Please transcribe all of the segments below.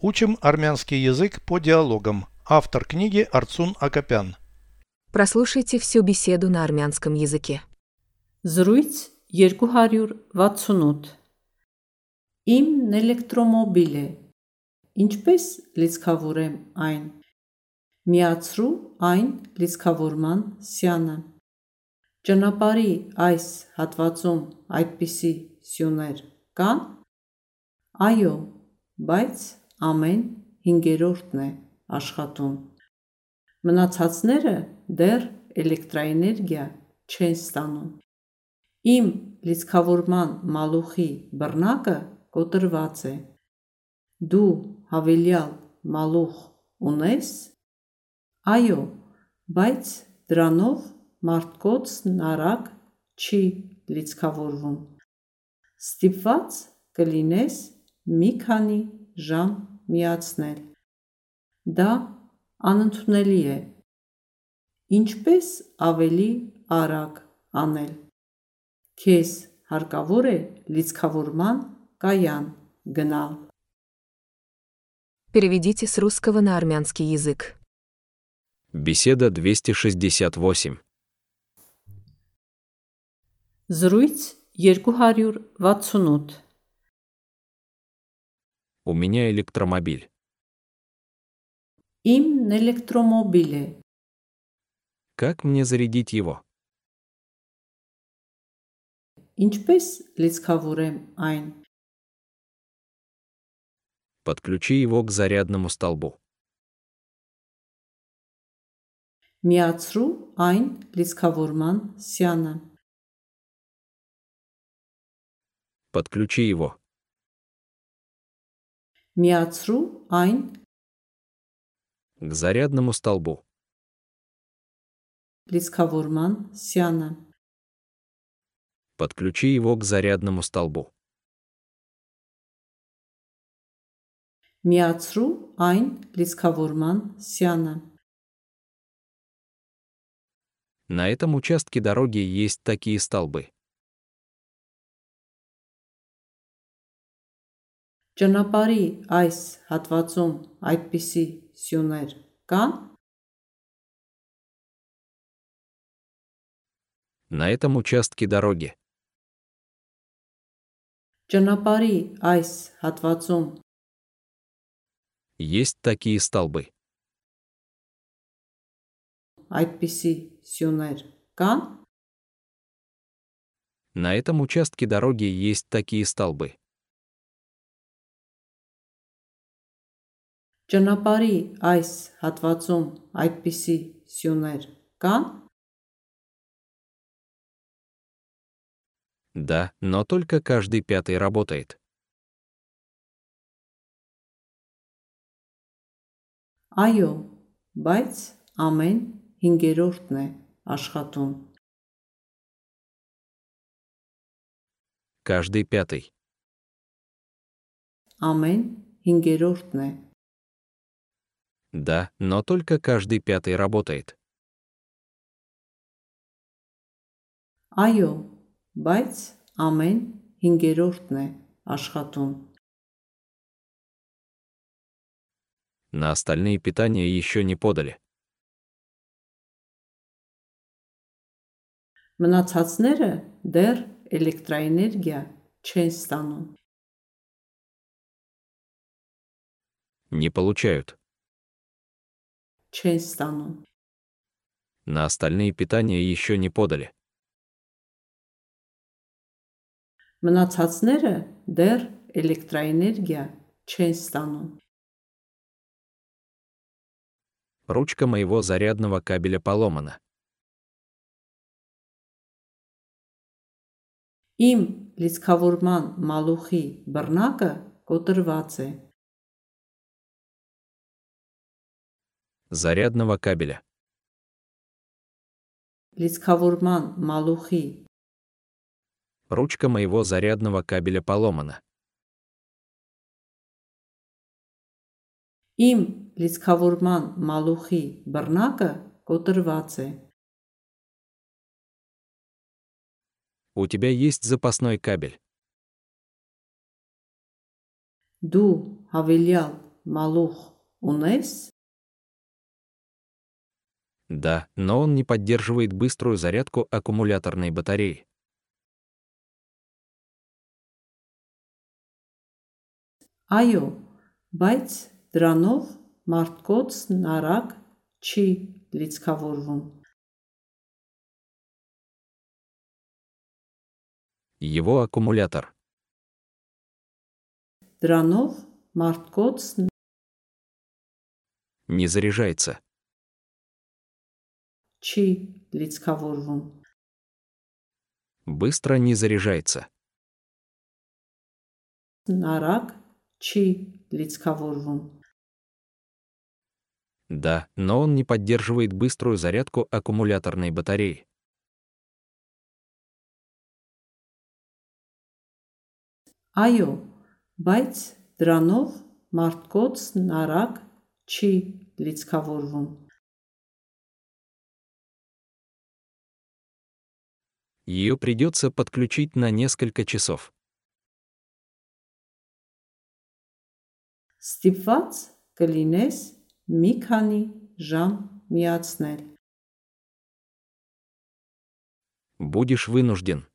Учим армянский язык по диалогам. Автор книги Арцун Акопян. Прослушайте всю беседу на армянском языке. Զրույց 268 Իմ էլեկտրոմոբիլ է։ Ինչպես լիցքավորեմ այն։ Միացրու այն լիցքավորման սյանը։ Ճանապարհի այս հատվածում այդպիսի սյուներ կան։ Այո, բայց ամեն 5-րդն է աշխատում։ Մնացածները դեռ էլեկտրաէներգիա չեն ստանում։ Իմ լիցքավորման մալուխի բռնակը կոտրված է։ Դու հավելյալ մալուխ ունես։ Այո, բայց դրանով մարդկոցն արագ չի լիցքավորվում։ Ստիպված կլինես մի քանի ժամ միացնել։ Դա անընդունելի է։ Ինչպես ավելի արագ անել։ Քեզ հարկավոր է լիցքավորման կայան գնալ։ Переведите с русского на армянский язык. Беседа 268. Զրույց 268 У меня электромобиль. Իմ էլեկտրոմոբիլ է։ Как мне зарядить его? Ինչպես լիցքավորեմ այն։ Подключи его к зарядному столбу. Միացրու այն լիցքավորման սյանը։ Подключи его. Միացրու այն К зарядному столбу. լիցքավորման սյանը։ Подключи его к зарядному столбу. Միացրու այն լիցքավորման սյանը։ На этом участке дороги есть такие столбы. Ճանապարհի այս հատվածում այդպիսի սյուներ կան։ На этом участке дороги Ճանապարհի այս հատվածում есть такие столбы. այդպիսի սյուներ կան։ На этом участке дороги есть такие столбы. Ճանապարհի այս հատվածում այդպիսի սյուներ կան։ Да, но только каждый пятый работает. Այո, բայց ամեն 5-րդն է աշխատում։ Каждый пятый. Ամեն 5-րդն է։ Да, но только каждый пятый работает. Այո, բայց ամեն 5-րդն է աշխատում։ На остальные питания еще не подали. Մնացածները դեռ էլեկտրաէներգիա չեն ստանում։ Не получают. Չեն ստանում։ На остальные питания еще не подали. Մնացածները դեռ էլեկտրաէներգիա չեն ստանում։ Ручка моего зарядного кабеля поломана. Իմ լիցքավորման մալուխի բռնակը կոտրված է։ Зарядного кабеля. Լիցքավորման մալուխի Ручка моего зарядного кабеля поломана. Իմ լիցքավորման մալուխի բռնակը կոտրված է։ У тебя есть запасной кабель. Դու հավելյալ մալուխ ունես։ Да, но он не поддерживает быструю зарядку аккумуляторной батареи. Այո, բայց դրանով մարդկոցն արագ չի լիցքավորվում։ Его аккумулятор. Դրանով մարդկոցն Не заряжается. չի լիցքավորվում։ Быстро не заряжается. Արագ չի լիցքավորվում։ Да, но он не поддерживает быструю зарядку аккумуляторной батареи. Այո, բայց դրանով մարդկոցն արագ չի լիցքավորվում։ Ее придется подключить на несколько часов. Ստիպված կլինես մի քանի ժամ միացնել։ Будешь вынужден.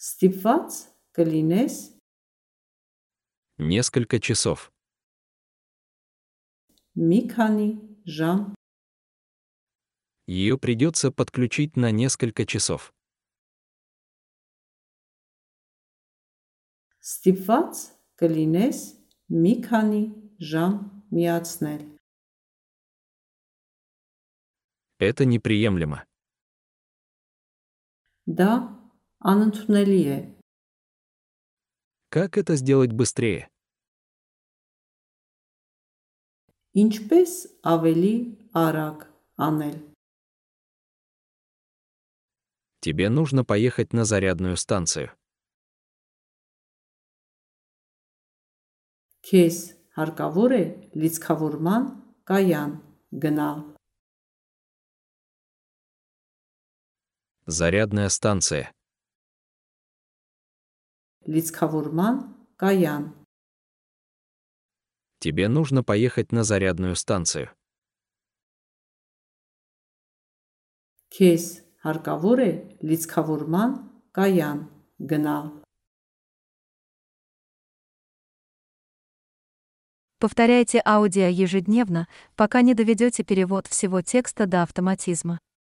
Ստիպված կլինես Несколько часов. մի քանի ժամ Ее придется подключить на несколько часов. Ստիպված կլինես մի քանի ժամ միացնել։ Это неприемлемо. Դա անընդունելի է։ Как это сделать быстрее? Ինչպես ավելի արագ անել։ Тебе нужно поехать на зарядную станцию. Քեզ հարկավոր է լիցքավորման կայան գնալ։ Зарядная станция. Լիցքավորման կայան։ Тебе нужно поехать на зарядную станцию. Քեզ հարկավոր է լիցքավորման կայան գնալ։ Повторяйте аудио ежедневно, пока не доведете перевод всего текста до автоматизма.